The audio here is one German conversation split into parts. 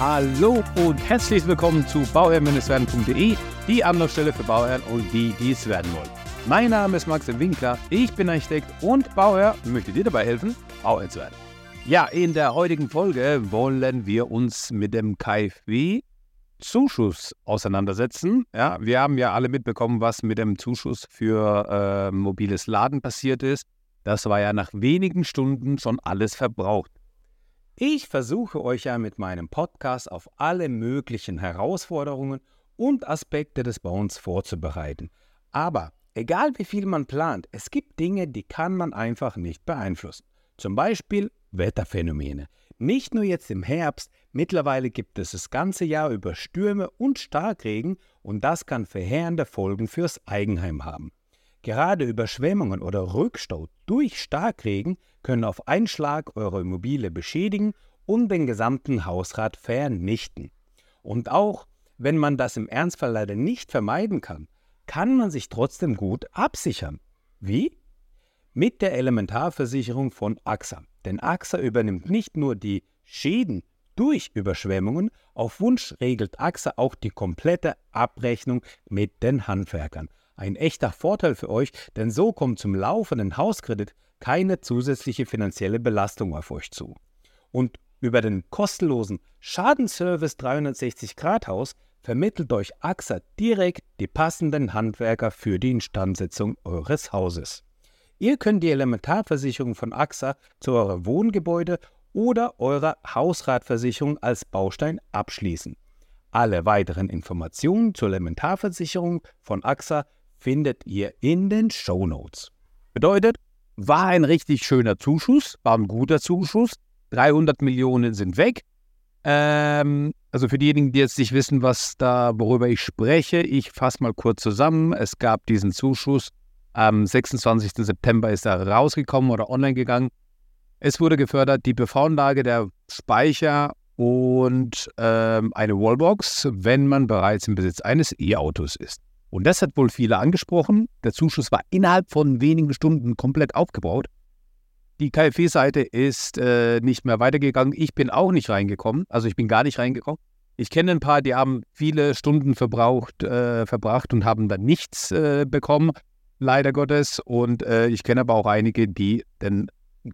Hallo und herzlich willkommen zu bauherr-werden.de, die Anlaufstelle für Bauherren und die, die es werden wollen. Mein Name ist Max Winkler, ich bin Architekt und Bauherr und möchte dir dabei helfen, Bauherr zu werden. Ja, in der heutigen Folge wollen wir uns mit dem KfW Zuschuss auseinandersetzen. Ja, wir haben ja alle mitbekommen, was mit dem Zuschuss für äh, mobiles Laden passiert ist. Das war ja nach wenigen Stunden schon alles verbraucht. Ich versuche euch ja mit meinem Podcast auf alle möglichen Herausforderungen und Aspekte des Bauens vorzubereiten. Aber egal wie viel man plant, es gibt Dinge, die kann man einfach nicht beeinflussen. Zum Beispiel Wetterphänomene. Nicht nur jetzt im Herbst, mittlerweile gibt es das ganze Jahr über Stürme und Starkregen und das kann verheerende Folgen fürs Eigenheim haben. Gerade Überschwemmungen oder Rückstau durch Starkregen können auf einen Schlag eure Immobilie beschädigen und den gesamten Hausrat vernichten. Und auch wenn man das im Ernstfall leider nicht vermeiden kann, kann man sich trotzdem gut absichern. Wie? Mit der Elementarversicherung von AXA. Denn AXA übernimmt nicht nur die Schäden durch Überschwemmungen, auf Wunsch regelt AXA auch die komplette Abrechnung mit den Handwerkern. Ein echter Vorteil für euch, denn so kommt zum laufenden Hauskredit keine zusätzliche finanzielle Belastung auf euch zu. Und über den kostenlosen Schadenservice 360 Grad Haus vermittelt euch AXA direkt die passenden Handwerker für die Instandsetzung eures Hauses. Ihr könnt die Elementarversicherung von AXA zu eurem Wohngebäude oder eurer Hausratversicherung als Baustein abschließen. Alle weiteren Informationen zur Elementarversicherung von AXA findet ihr in den Show Notes. Bedeutet, war ein richtig schöner Zuschuss, war ein guter Zuschuss. 300 Millionen sind weg. Ähm, also für diejenigen, die jetzt nicht wissen, was da, worüber ich spreche, ich fasse mal kurz zusammen. Es gab diesen Zuschuss. Am 26. September ist er rausgekommen oder online gegangen. Es wurde gefördert die PV-Anlage, der Speicher und ähm, eine Wallbox, wenn man bereits im Besitz eines E-Autos ist. Und das hat wohl viele angesprochen. Der Zuschuss war innerhalb von wenigen Stunden komplett aufgebaut. Die KfW-Seite ist äh, nicht mehr weitergegangen. Ich bin auch nicht reingekommen. Also ich bin gar nicht reingekommen. Ich kenne ein paar, die haben viele Stunden verbraucht, äh, verbracht und haben dann nichts äh, bekommen, leider Gottes. Und äh, ich kenne aber auch einige, die, denn,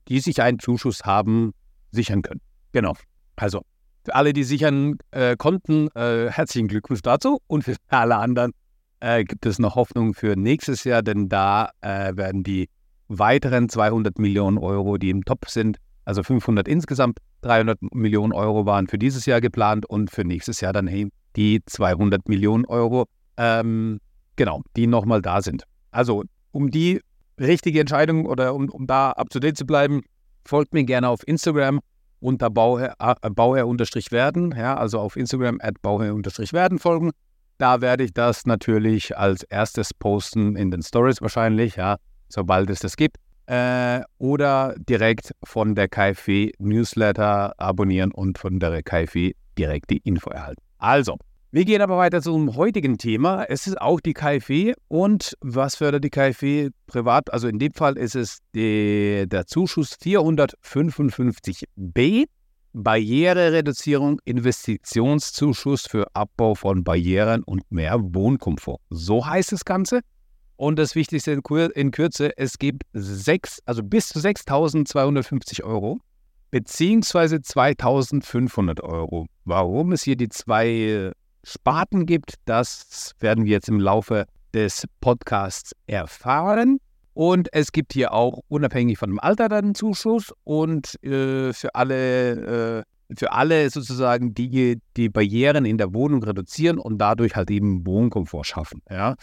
die sich einen Zuschuss haben sichern können. Genau. Also für alle, die sichern äh, konnten, äh, herzlichen Glückwunsch dazu. Und für alle anderen äh, gibt es noch Hoffnung für nächstes Jahr, denn da äh, werden die weiteren 200 Millionen Euro, die im Topf sind, also 500 insgesamt, 300 Millionen Euro waren für dieses Jahr geplant und für nächstes Jahr dann hey, die 200 Millionen Euro, ähm, genau, die nochmal da sind. Also um die richtige Entscheidung oder um, um da up to date zu bleiben, folgt mir gerne auf Instagram unter Bauherr-werden, äh, ja, also auf Instagram at Bauherr-werden folgen. Da werde ich das natürlich als erstes posten in den Stories wahrscheinlich, ja, sobald es das gibt. Äh, oder direkt von der KfW Newsletter abonnieren und von der KfW direkt die Info erhalten. Also, wir gehen aber weiter zum heutigen Thema. Es ist auch die KfW und was fördert die KfW privat? Also in dem Fall ist es die, der Zuschuss 455b Barrierereduzierung, Investitionszuschuss für Abbau von Barrieren und mehr Wohnkomfort. So heißt das Ganze. Und das Wichtigste in Kürze, es gibt sechs, also bis zu 6.250 Euro beziehungsweise 2.500 Euro. Warum es hier die zwei Sparten gibt, das werden wir jetzt im Laufe des Podcasts erfahren. Und es gibt hier auch unabhängig von dem Alter dann Zuschuss und äh, für alle, äh, für alle sozusagen, die die Barrieren in der Wohnung reduzieren und dadurch halt eben Wohnkomfort schaffen. Ja.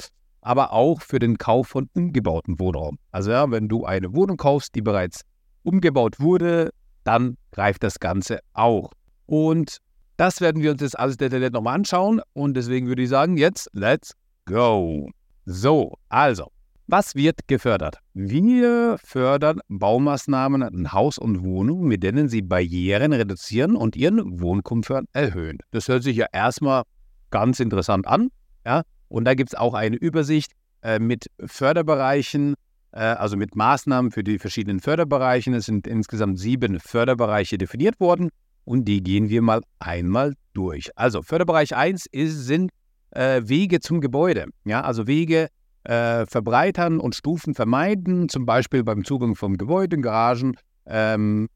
Aber auch für den Kauf von umgebauten Wohnraum. Also ja, wenn du eine Wohnung kaufst, die bereits umgebaut wurde, dann greift das Ganze auch. Und das werden wir uns jetzt alles detailliert nochmal anschauen. Und deswegen würde ich sagen, jetzt let's go. So, also, was wird gefördert? Wir fördern Baumaßnahmen in Haus und Wohnung, mit denen sie Barrieren reduzieren und ihren Wohnkomfort erhöhen. Das hört sich ja erstmal ganz interessant an. Ja? Und da gibt es auch eine Übersicht äh, mit Förderbereichen, äh, also mit Maßnahmen für die verschiedenen Förderbereiche. Es sind insgesamt sieben Förderbereiche definiert worden. und die gehen wir mal einmal durch. Also Förderbereich 1 ist, sind äh, Wege zum Gebäude. Ja, also Wege äh, verbreitern und Stufen vermeiden, zum Beispiel beim Zugang vom Gebäude, Garagen, ähm,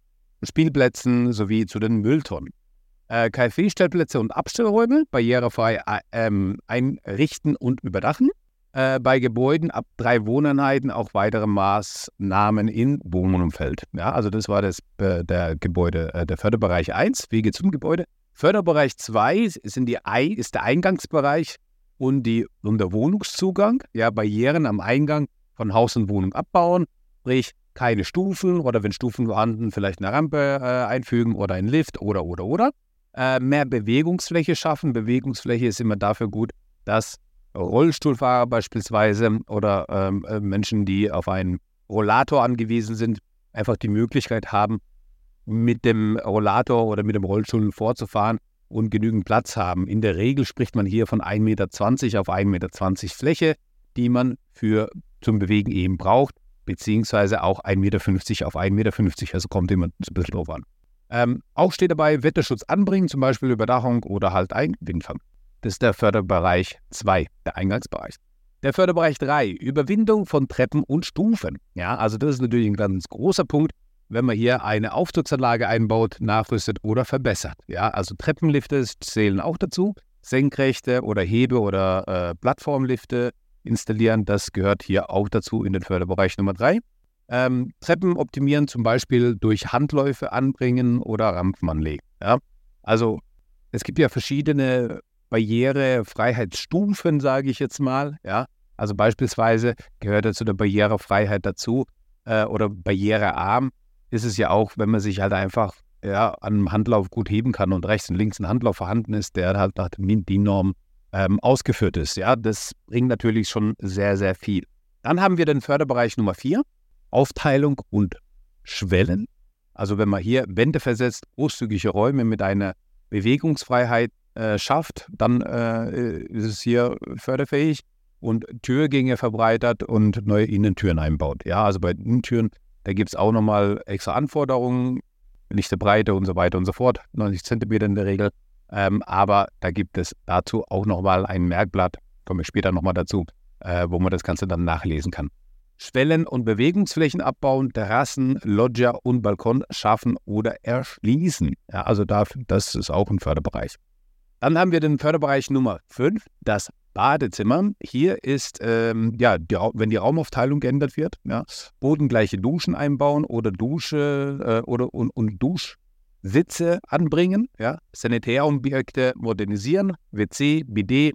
Spielplätzen sowie zu den Mülltonnen. Äh, KfW-Stellplätze und Abstellräume barrierefrei äh, ähm, einrichten und überdachen. Äh, bei Gebäuden ab drei Wohneinheiten auch weitere Maßnahmen in Wohnumfeld. Ja, also das war das, äh, der Gebäude, äh, der Förderbereich 1, Wege zum Gebäude. Förderbereich 2 sind die, ist der Eingangsbereich und, die, und der Wohnungszugang. Ja, Barrieren am Eingang von Haus und Wohnung abbauen, sprich keine Stufen oder wenn Stufen vorhanden, vielleicht eine Rampe äh, einfügen oder einen Lift oder, oder, oder. Äh, mehr Bewegungsfläche schaffen. Bewegungsfläche ist immer dafür gut, dass Rollstuhlfahrer beispielsweise oder ähm, äh, Menschen, die auf einen Rollator angewiesen sind, einfach die Möglichkeit haben, mit dem Rollator oder mit dem Rollstuhl vorzufahren und genügend Platz haben. In der Regel spricht man hier von 1,20 Meter auf 1,20 Meter Fläche, die man für zum Bewegen eben braucht beziehungsweise auch 1,50 Meter auf 1,50 Meter. Also kommt immer ein bisschen drauf an. Ähm, auch steht dabei Wetterschutz anbringen, zum Beispiel Überdachung oder halt ein Windfang. Das ist der Förderbereich 2, der Eingangsbereich. Der Förderbereich 3, Überwindung von Treppen und Stufen. Ja, also das ist natürlich ein ganz großer Punkt, wenn man hier eine Aufzugsanlage einbaut, nachrüstet oder verbessert. Ja, also Treppenlifte zählen auch dazu. Senkrechte oder Hebe- oder äh, Plattformlifte, installieren. Das gehört hier auch dazu in den Förderbereich Nummer 3. Ähm, Treppen optimieren zum Beispiel durch Handläufe anbringen oder Rampen anlegen. Ja? Also es gibt ja verschiedene Barrierefreiheitsstufen, sage ich jetzt mal. Ja? Also beispielsweise gehört ja zu der Barrierefreiheit dazu äh, oder barrierearm ist es ja auch, wenn man sich halt einfach ja, an einem Handlauf gut heben kann und rechts und links ein Handlauf vorhanden ist, der halt nach den DIN-Normen ähm, ausgeführt ist. Ja, das bringt natürlich schon sehr, sehr viel. Dann haben wir den Förderbereich Nummer 4, Aufteilung und Schwellen. Also wenn man hier Wände versetzt, großzügige Räume mit einer Bewegungsfreiheit äh, schafft, dann äh, ist es hier förderfähig und Türgänge verbreitert und neue Innentüren einbaut. Ja, also bei Innentüren, da gibt es auch nochmal extra Anforderungen, lichte Breite und so weiter und so fort, 90 Zentimeter in der Regel. Ähm, aber da gibt es dazu auch nochmal ein Merkblatt, komme ich später nochmal dazu, äh, wo man das Ganze dann nachlesen kann. Schwellen- und Bewegungsflächen abbauen, Terrassen, Loggia und Balkon schaffen oder erschließen. Ja, also dafür, das ist auch ein Förderbereich. Dann haben wir den Förderbereich Nummer 5, das Badezimmer. Hier ist, ähm, ja, die, wenn die Raumaufteilung geändert wird, ja, bodengleiche Duschen einbauen oder Dusche äh, oder und, und Dusch, Sitze anbringen, ja, Sanitärobjekte modernisieren, WC, BD,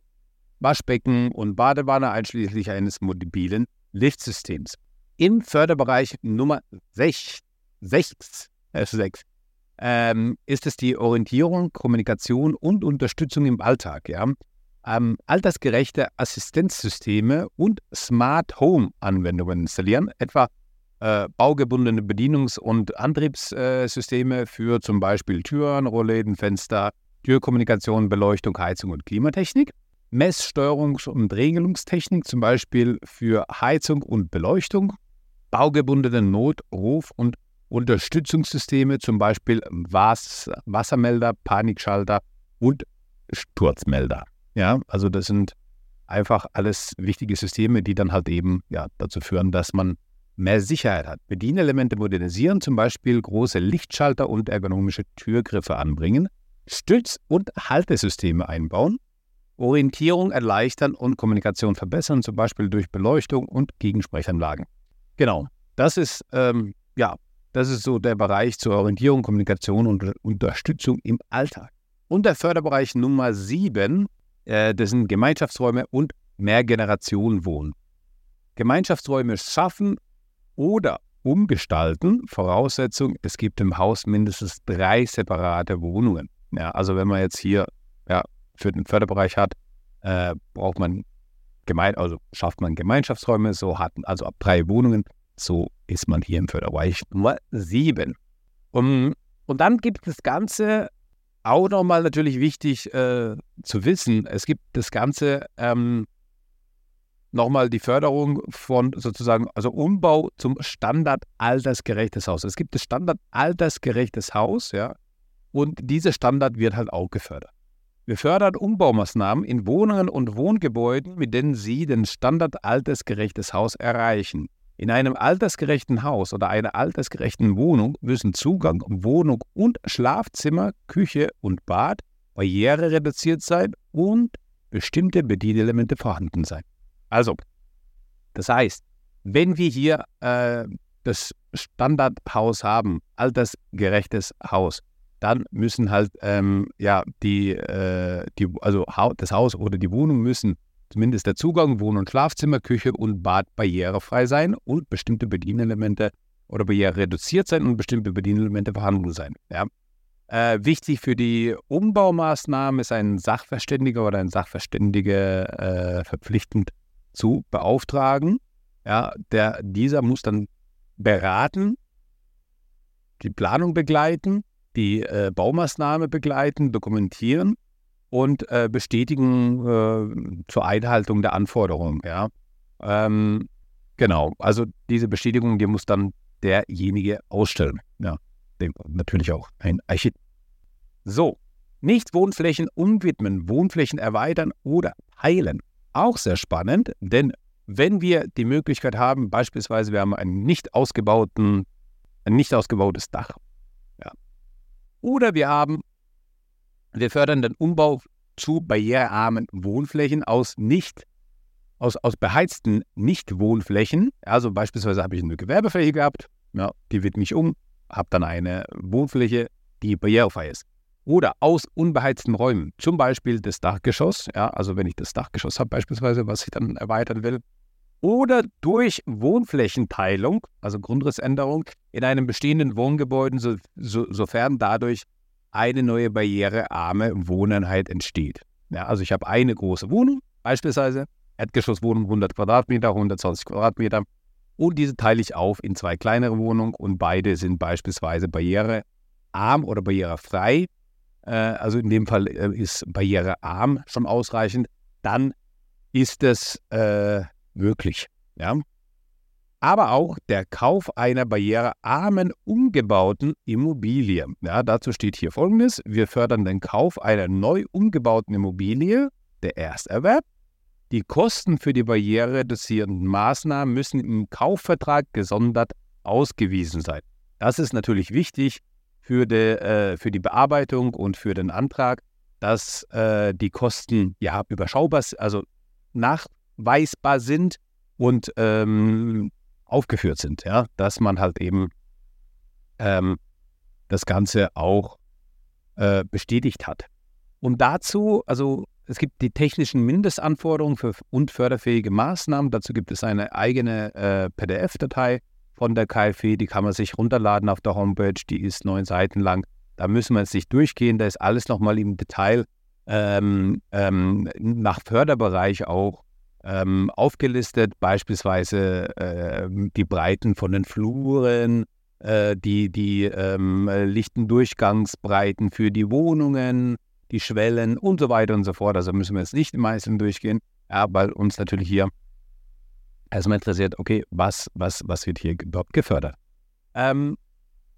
Waschbecken und Badewanne einschließlich eines mobilen Liftsystems. Im Förderbereich Nummer 6, 6, äh 6 ähm, ist es die Orientierung, Kommunikation und Unterstützung im Alltag. Ja? Ähm, altersgerechte Assistenzsysteme und Smart Home Anwendungen installieren, etwa äh, baugebundene Bedienungs- und Antriebssysteme für zum Beispiel Türen, Rollläden, Fenster, Türkommunikation, Beleuchtung, Heizung und Klimatechnik. Messsteuerungs- und Regelungstechnik, zum Beispiel für Heizung und Beleuchtung. Baugebundene Notruf- und Unterstützungssysteme, zum Beispiel Was Wassermelder, Panikschalter und Sturzmelder. Ja, also das sind einfach alles wichtige Systeme, die dann halt eben ja, dazu führen, dass man mehr Sicherheit hat. Bedienelemente modernisieren, zum Beispiel große Lichtschalter und ergonomische Türgriffe anbringen, Stütz- und Haltesysteme einbauen, Orientierung erleichtern und Kommunikation verbessern, zum Beispiel durch Beleuchtung und Gegensprechanlagen. Genau, das ist ähm, ja, das ist so der Bereich zur Orientierung, Kommunikation und Unterstützung im Alltag. Und der Förderbereich Nummer 7, äh, das sind Gemeinschaftsräume und Mehrgenerationenwohnen. Gemeinschaftsräume schaffen oder umgestalten. Voraussetzung, es gibt im Haus mindestens drei separate Wohnungen. Ja, also wenn man jetzt hier ja, für den Förderbereich hat, äh, braucht man gemein, also schafft man Gemeinschaftsräume, so hat also ab drei Wohnungen, so ist man hier im Förderbereich Nummer sieben. Um, und dann gibt das Ganze auch nochmal natürlich wichtig äh, zu wissen, es gibt das Ganze ähm, nochmal die Förderung von sozusagen, also Umbau zum Standard altersgerechtes Haus. Es gibt das Standard altersgerechtes Haus, ja. Und dieser Standard wird halt auch gefördert. Wir fördern Umbaumaßnahmen in Wohnungen und Wohngebäuden, mit denen Sie den Standard altersgerechtes Haus erreichen. In einem altersgerechten Haus oder einer altersgerechten Wohnung müssen Zugang, Wohnung und Schlafzimmer, Küche und Bad barrierereduziert sein und bestimmte Bedienelemente vorhanden sein. Also, das heißt, wenn wir hier äh, das Standardhaus haben, altersgerechtes Haus, dann müssen halt ähm, ja die, äh, die also das Haus oder die Wohnung müssen zumindest der Zugang, Wohn- und Schlafzimmer, Küche und Bad barrierefrei sein und bestimmte Bedienelemente oder barriere reduziert sein und bestimmte Bedienelemente vorhanden sein. Ja. Äh, wichtig für die Umbaumaßnahmen ist ein Sachverständiger oder ein Sachverständige äh, verpflichtend zu beauftragen. Ja, der, dieser muss dann beraten, die Planung begleiten die äh, Baumaßnahme begleiten, dokumentieren und äh, bestätigen äh, zur Einhaltung der Anforderungen. Ja? Ähm, genau, also diese Bestätigung, die muss dann derjenige ausstellen. Ja, natürlich auch ein Architekt. So, nicht Wohnflächen umwidmen, Wohnflächen erweitern oder heilen. Auch sehr spannend, denn wenn wir die Möglichkeit haben, beispielsweise wir haben einen nicht ausgebauten, ein nicht ausgebautes Dach oder wir haben, wir fördern den Umbau zu barrierearmen Wohnflächen aus nicht aus, aus beheizten Nicht-Wohnflächen. Also beispielsweise habe ich eine Gewerbefläche gehabt, ja, die widme ich um, habe dann eine Wohnfläche, die barrierefrei ist. Oder aus unbeheizten Räumen, zum Beispiel das Dachgeschoss, ja, also wenn ich das Dachgeschoss habe beispielsweise, was ich dann erweitern will, oder durch Wohnflächenteilung, also Grundrissänderung, in einem bestehenden Wohngebäude, so, so, sofern dadurch eine neue barrierearme Wohneinheit entsteht. Ja, also ich habe eine große Wohnung, beispielsweise Erdgeschosswohnung 100 Quadratmeter, 120 Quadratmeter, und diese teile ich auf in zwei kleinere Wohnungen und beide sind beispielsweise barrierearm oder barrierefrei. Äh, also in dem Fall äh, ist barrierearm schon ausreichend. Dann ist es äh, möglich. Ja? Aber auch der Kauf einer barrierearmen, umgebauten Immobilie. Ja, dazu steht hier folgendes. Wir fördern den Kauf einer neu umgebauten Immobilie, der Ersterwerb. Die Kosten für die barrierereduzierenden Maßnahmen müssen im Kaufvertrag gesondert ausgewiesen sein. Das ist natürlich wichtig für die, äh, für die Bearbeitung und für den Antrag, dass äh, die Kosten ja überschaubar, also nach nachweisbar sind und ähm, aufgeführt sind, ja, dass man halt eben ähm, das Ganze auch äh, bestätigt hat. Und dazu, also es gibt die technischen Mindestanforderungen für und förderfähige Maßnahmen. Dazu gibt es eine eigene äh, PDF-Datei von der KfW, die kann man sich runterladen auf der Homepage, die ist neun Seiten lang. Da müssen wir jetzt nicht durchgehen, da ist alles nochmal im Detail ähm, ähm, nach Förderbereich auch ähm, aufgelistet, beispielsweise äh, die Breiten von den Fluren, äh, die, die ähm, lichten Durchgangsbreiten für die Wohnungen, die Schwellen und so weiter und so fort. Also müssen wir jetzt nicht im Einzelnen durchgehen, ja, weil uns natürlich hier erstmal interessiert, okay, was, was, was wird hier überhaupt gefördert? Ähm,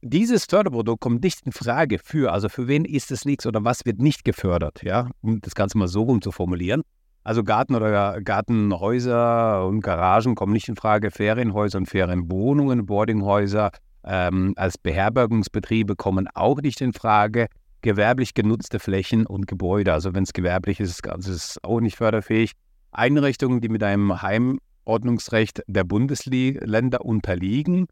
dieses Förderprodukt kommt nicht in Frage für, also für wen ist es nichts oder was wird nicht gefördert, ja, um das Ganze mal so rum zu formulieren. Also Garten oder Gartenhäuser und Garagen kommen nicht in Frage. Ferienhäuser und Ferienwohnungen, Boardinghäuser ähm, als Beherbergungsbetriebe kommen auch nicht in Frage. Gewerblich genutzte Flächen und Gebäude, also wenn es gewerblich ist, ist es auch nicht förderfähig. Einrichtungen, die mit einem Heimordnungsrecht der Bundesländer unterliegen,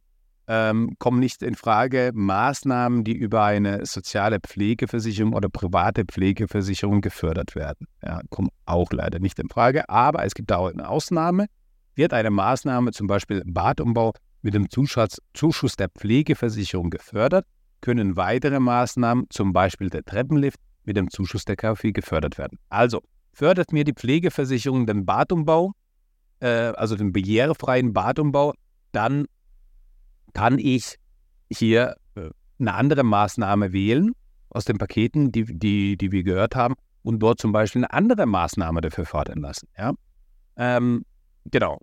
ähm, kommen nicht in Frage. Maßnahmen, die über eine soziale Pflegeversicherung oder private Pflegeversicherung gefördert werden, ja, kommen auch leider nicht in Frage. Aber es gibt auch eine Ausnahme. Wird eine Maßnahme, zum Beispiel Badumbau, mit dem Zuschuss, Zuschuss der Pflegeversicherung gefördert, können weitere Maßnahmen, zum Beispiel der Treppenlift, mit dem Zuschuss der KfW gefördert werden. Also fördert mir die Pflegeversicherung den Badumbau, äh, also den barrierefreien Badumbau, dann kann ich hier äh, eine andere Maßnahme wählen aus den Paketen, die, die, die wir gehört haben, und dort zum Beispiel eine andere Maßnahme dafür fordern lassen. Ja? Ähm, genau.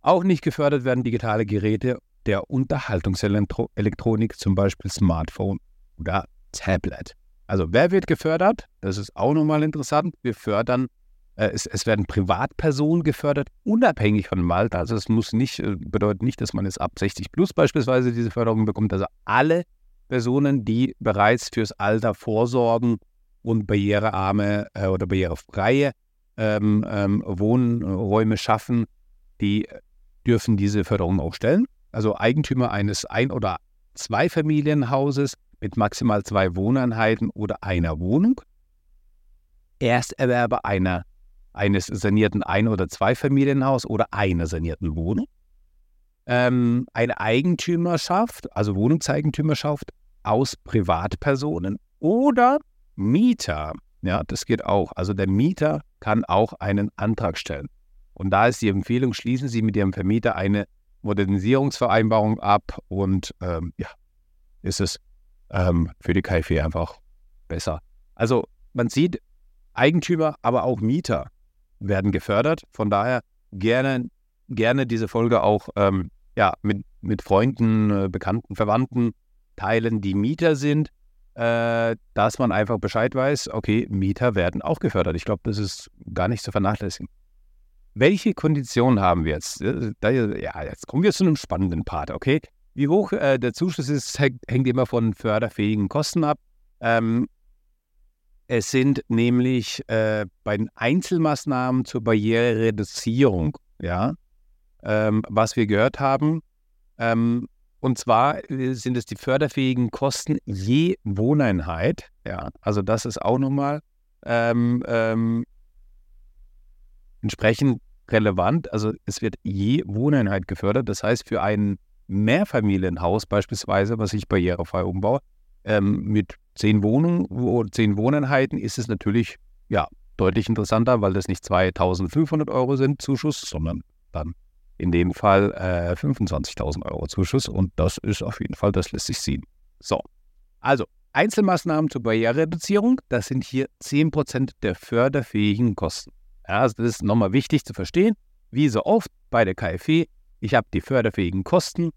Auch nicht gefördert werden digitale Geräte der Unterhaltungselektronik, zum Beispiel Smartphone oder Tablet. Also wer wird gefördert? Das ist auch nochmal interessant. Wir fördern, es, es, werden Privatpersonen gefördert, unabhängig von dem Alter. Also es muss nicht, äh, bedeutet nicht, dass man jetzt ab 60 plus beispielsweise diese Förderung bekommt. Also alle Personen, die bereits fürs Alter vorsorgen und barrierearme äh, oder barrierefreie ähm, ähm, Wohnräume schaffen, die dürfen diese Förderung auch stellen. Also Eigentümer eines Ein- oder Zweifamilienhauses mit maximal zwei Wohneinheiten oder einer Wohnung, Ersterwerber einer, eines sanierten Ein- oder Zweifamilienhaus oder einer sanierten Wohnung, ähm, eine Eigentümerschaft, also Wohnungseigentümerschaft aus Privatpersonen oder Mieter. Ja, das geht auch. Also der Mieter kann auch einen Antrag stellen. Und da ist die Empfehlung, schließen Sie mit Ihrem Vermieter eine Modernisierungsvereinbarung ab und ähm, ja, ist es ähm, für die KfW einfach besser. Also man sieht, Eigentümer, aber auch Mieter werden gefördert. Von daher gerne, gerne diese Folge auch ähm, ja, mit, mit Freunden, äh, Bekannten, Verwandten teilen, die Mieter sind, äh, dass man einfach Bescheid weiß, okay, Mieter werden auch gefördert. Ich glaube, das ist gar nicht zu vernachlässigen. Welche Konditionen haben wir jetzt? Äh, ja, jetzt kommen wir zu einem spannenden Part, okay? Wie hoch äh, der Zuschuss ist, hängt immer von förderfähigen Kosten ab. Ähm, es sind nämlich äh, bei den Einzelmaßnahmen zur Barrierereduzierung, ja, ähm, was wir gehört haben. Ähm, und zwar äh, sind es die förderfähigen Kosten je Wohneinheit. Ja, also das ist auch nochmal ähm, ähm, entsprechend relevant. Also es wird je Wohneinheit gefördert. Das heißt, für ein Mehrfamilienhaus beispielsweise, was ich barrierefrei umbaue, ähm, mit zehn Wohnungen oder zehn Wohneinheiten ist es natürlich ja, deutlich interessanter, weil das nicht 2500 Euro sind Zuschuss, sondern dann in dem Fall äh, 25.000 Euro Zuschuss. Und das ist auf jeden Fall, das lässt sich sehen. So, also Einzelmaßnahmen zur Barrierereduzierung, das sind hier 10% der förderfähigen Kosten. Ja, also das ist nochmal wichtig zu verstehen. Wie so oft bei der KfW, ich habe die förderfähigen Kosten.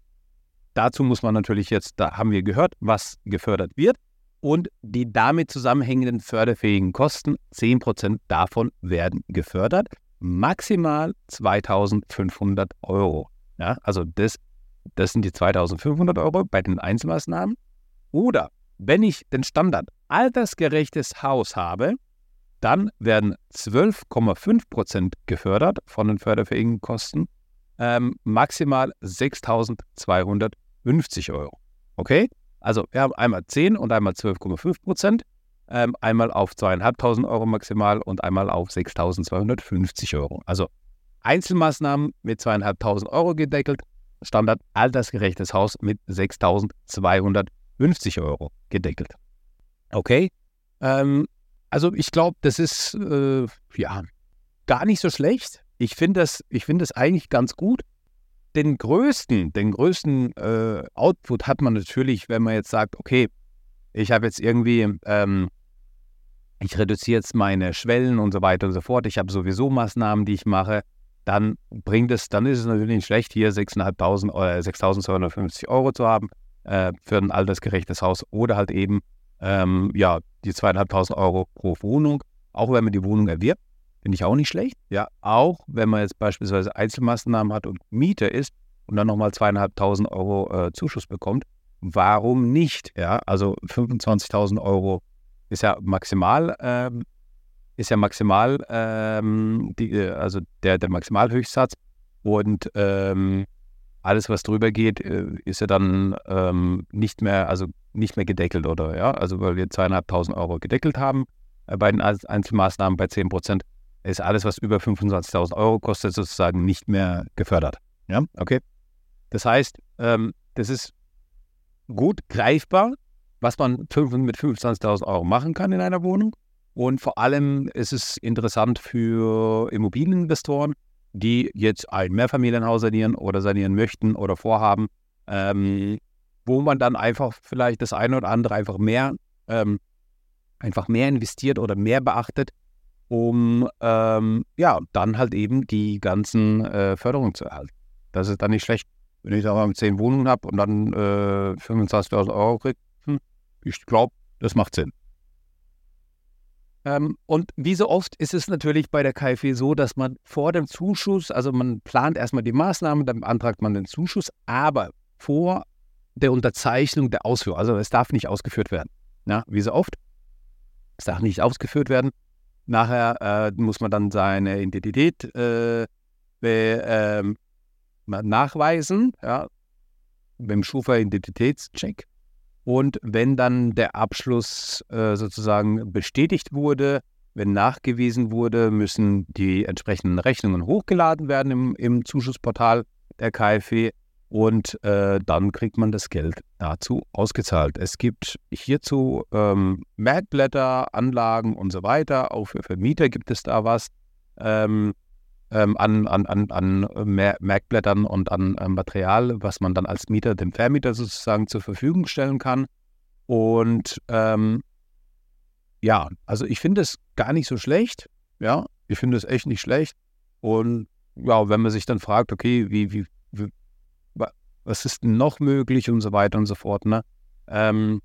Dazu muss man natürlich jetzt, da haben wir gehört, was gefördert wird. Und die damit zusammenhängenden förderfähigen Kosten, 10% davon werden gefördert. Maximal 2500 Euro. Ja, also das, das sind die 2500 Euro bei den Einzelmaßnahmen. Oder wenn ich den Standard altersgerechtes Haus habe, dann werden 12,5 Prozent gefördert von den förderfähigen Kosten, ähm, maximal 6.250 Euro. Okay? Also wir haben einmal 10 und einmal 12,5 Prozent, ähm, einmal auf 2.500 Euro maximal und einmal auf 6.250 Euro. Also Einzelmaßnahmen mit 2.500 Euro gedeckelt, Standard altersgerechtes Haus mit 6.250 Euro gedeckelt. Okay? Ähm, also ich glaube, das ist äh, ja gar nicht so schlecht. Ich finde das, find das eigentlich ganz gut. Den größten, den größten äh, Output hat man natürlich, wenn man jetzt sagt, okay, ich habe jetzt irgendwie, ähm, ich reduziere jetzt meine Schwellen und so weiter und so fort. Ich habe sowieso Maßnahmen, die ich mache. Dann bringt es, dann ist es natürlich nicht schlecht, hier 6.500 oder 6.250 Euro zu haben äh, für ein altersgerechtes Haus oder halt eben ähm, ja, die zweieinhalbtausend Euro pro Wohnung, auch wenn man die Wohnung erwirbt, finde ich auch nicht schlecht. Ja, auch wenn man jetzt beispielsweise Einzelmaßnahmen hat und Mieter ist und dann nochmal zweieinhalbtausend Euro äh, Zuschuss bekommt, warum nicht? Ja, also 25.000 Euro ist ja maximal, ähm, ist ja maximal, ähm, die, äh, also der, der Maximalhöchstsatz und ähm, alles, was drüber geht, äh, ist ja dann ähm, nicht mehr, also nicht mehr gedeckelt, oder? Ja, also weil wir zweieinhalbtausend Euro gedeckelt haben äh, bei den Einzelmaßnahmen bei 10 Prozent, ist alles, was über 25.000 Euro kostet, sozusagen nicht mehr gefördert. Ja, okay. Das heißt, ähm, das ist gut greifbar, was man mit 25.000 Euro machen kann in einer Wohnung. Und vor allem ist es interessant für Immobilieninvestoren, die jetzt ein Mehrfamilienhaus sanieren oder sanieren möchten oder vorhaben, ähm, wo man dann einfach vielleicht das eine oder andere einfach mehr, ähm, einfach mehr investiert oder mehr beachtet, um ähm, ja dann halt eben die ganzen äh, Förderungen zu erhalten. Das ist dann nicht schlecht, wenn ich mal zehn Wohnungen habe und dann äh, 25.000 Euro kriege. Hm, ich glaube, Das macht Sinn. Ähm, und wie so oft ist es natürlich bei der KfW so, dass man vor dem Zuschuss, also man plant erstmal die Maßnahmen, dann beantragt man den Zuschuss, aber vor der Unterzeichnung der Ausführung, also es darf nicht ausgeführt werden. Ja, wie so oft. Es darf nicht ausgeführt werden. Nachher äh, muss man dann seine Identität äh, be, äh, nachweisen, ja, beim Schufa-Identitätscheck. Und wenn dann der Abschluss äh, sozusagen bestätigt wurde, wenn nachgewiesen wurde, müssen die entsprechenden Rechnungen hochgeladen werden im, im Zuschussportal der KfW und äh, dann kriegt man das Geld dazu ausgezahlt. Es gibt hierzu ähm, Merkblätter, Anlagen und so weiter. Auch für Vermieter gibt es da was. Ähm, ähm, an, an, an, an Merkblättern und an äh, Material, was man dann als Mieter dem Vermieter sozusagen zur Verfügung stellen kann. Und ähm, ja, also ich finde es gar nicht so schlecht. Ja, ich finde es echt nicht schlecht. Und ja, wenn man sich dann fragt, okay, wie, wie was ist denn noch möglich und so weiter und so fort, ne? Ähm,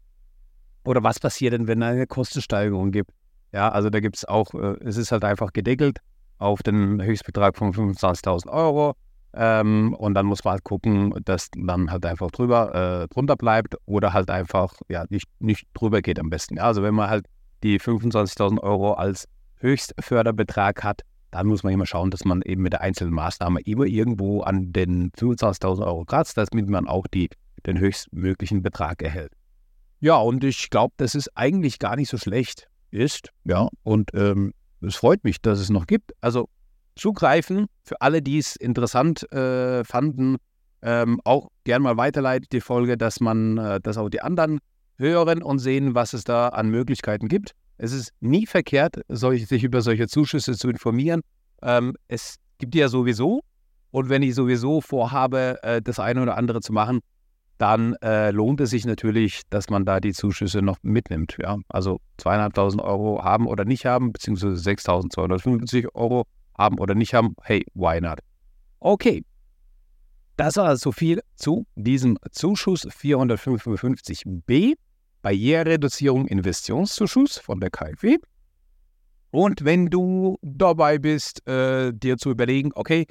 oder was passiert denn, wenn eine Kostensteigerung gibt? Ja, also da gibt es auch, äh, es ist halt einfach gedeckelt auf den Höchstbetrag von 25.000 Euro. Ähm, und dann muss man halt gucken, dass man halt einfach drüber, äh, drunter bleibt oder halt einfach ja, nicht, nicht drüber geht am besten. Ja, also wenn man halt die 25.000 Euro als Höchstförderbetrag hat, dann muss man immer schauen, dass man eben mit der einzelnen Maßnahme immer irgendwo an den 25.000 Euro kratzt, damit man auch die, den höchstmöglichen Betrag erhält. Ja, und ich glaube, dass es eigentlich gar nicht so schlecht ist. Ja, und ähm, es freut mich, dass es noch gibt. Also zugreifen für alle, die es interessant äh, fanden. Ähm, auch gern mal weiterleitet die Folge, dass man, äh, dass auch die anderen hören und sehen, was es da an Möglichkeiten gibt. Es ist nie verkehrt, solch, sich über solche Zuschüsse zu informieren. Ähm, es gibt die ja sowieso. Und wenn ich sowieso vorhabe, äh, das eine oder andere zu machen, dann äh, lohnt es sich natürlich, dass man da die Zuschüsse noch mitnimmt. Ja? Also zweieinhalbtausend Euro haben oder nicht haben, beziehungsweise 6.250 Euro haben oder nicht haben. Hey, why not? Okay. Das war so viel zu diesem Zuschuss 455b, Barrierereduzierung Investitionszuschuss von der KfW. Und wenn du dabei bist, äh, dir zu überlegen, okay,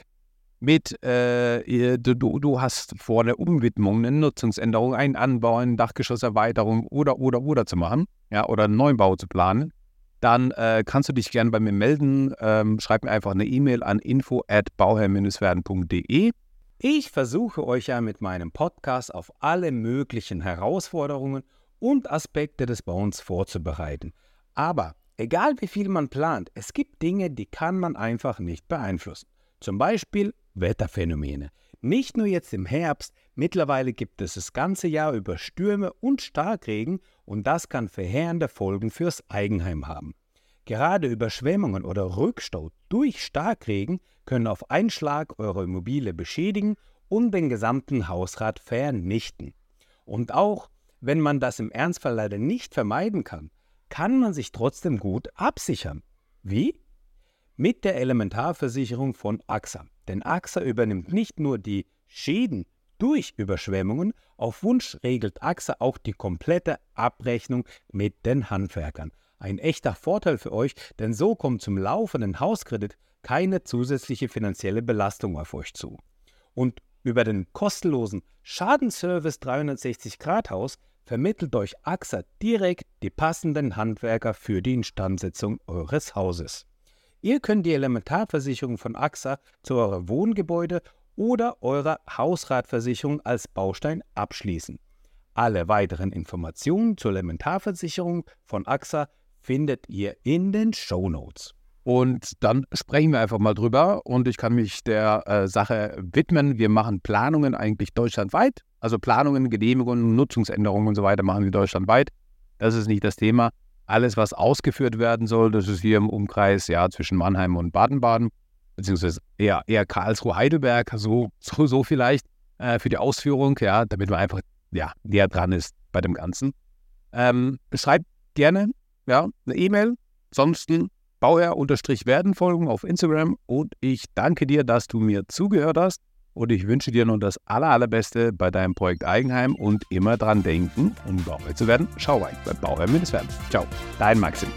mit, äh, du, du hast vor der Umwidmung eine Nutzungsänderung, einen Anbau, eine Dachgeschosserweiterung oder, oder, oder zu machen, ja, oder einen Neubau zu planen, dann äh, kannst du dich gerne bei mir melden. Ähm, schreib mir einfach eine E-Mail an info at bauherr-werden.de. Ich versuche euch ja mit meinem Podcast auf alle möglichen Herausforderungen und Aspekte des Bauens vorzubereiten. Aber egal wie viel man plant, es gibt Dinge, die kann man einfach nicht beeinflussen. Zum Beispiel Wetterphänomene. Nicht nur jetzt im Herbst, mittlerweile gibt es das ganze Jahr über Stürme und Starkregen und das kann verheerende Folgen fürs Eigenheim haben. Gerade Überschwemmungen oder Rückstau durch Starkregen können auf einen Schlag eure Immobilie beschädigen und den gesamten Hausrat vernichten. Und auch wenn man das im Ernstfall leider nicht vermeiden kann, kann man sich trotzdem gut absichern. Wie? Mit der Elementarversicherung von AXA. Denn AXA übernimmt nicht nur die Schäden durch Überschwemmungen, auf Wunsch regelt AXA auch die komplette Abrechnung mit den Handwerkern. Ein echter Vorteil für euch, denn so kommt zum laufenden Hauskredit keine zusätzliche finanzielle Belastung auf euch zu. Und über den kostenlosen Schadenservice 360 Grad Haus vermittelt euch AXA direkt die passenden Handwerker für die Instandsetzung eures Hauses. Ihr könnt die Elementarversicherung von AXA zu eurem Wohngebäude oder eurer Hausratversicherung als Baustein abschließen. Alle weiteren Informationen zur Elementarversicherung von AXA findet ihr in den Show Notes. Und dann sprechen wir einfach mal drüber und ich kann mich der äh, Sache widmen. Wir machen Planungen eigentlich deutschlandweit. Also Planungen, Genehmigungen, Nutzungsänderungen und so weiter machen wir deutschlandweit. Das ist nicht das Thema alles, was ausgeführt werden soll, das ist hier im Umkreis ja, zwischen Mannheim und Baden-Baden, beziehungsweise eher, eher Karlsruhe-Heidelberg, so, so, so vielleicht äh, für die Ausführung, ja, damit man einfach ja, näher dran ist bei dem Ganzen. Ähm, schreibt gerne ja, eine E-Mail, ansonsten Bauherr-Werden folgen auf Instagram und ich danke dir, dass du mir zugehört hast und ich wünsche dir nun das aller, allerbeste bei deinem Projekt Eigenheim und immer dran denken, um Bauherr zu werden, schau rein bei Bauherr-Werden. Ciao, dein Maxim.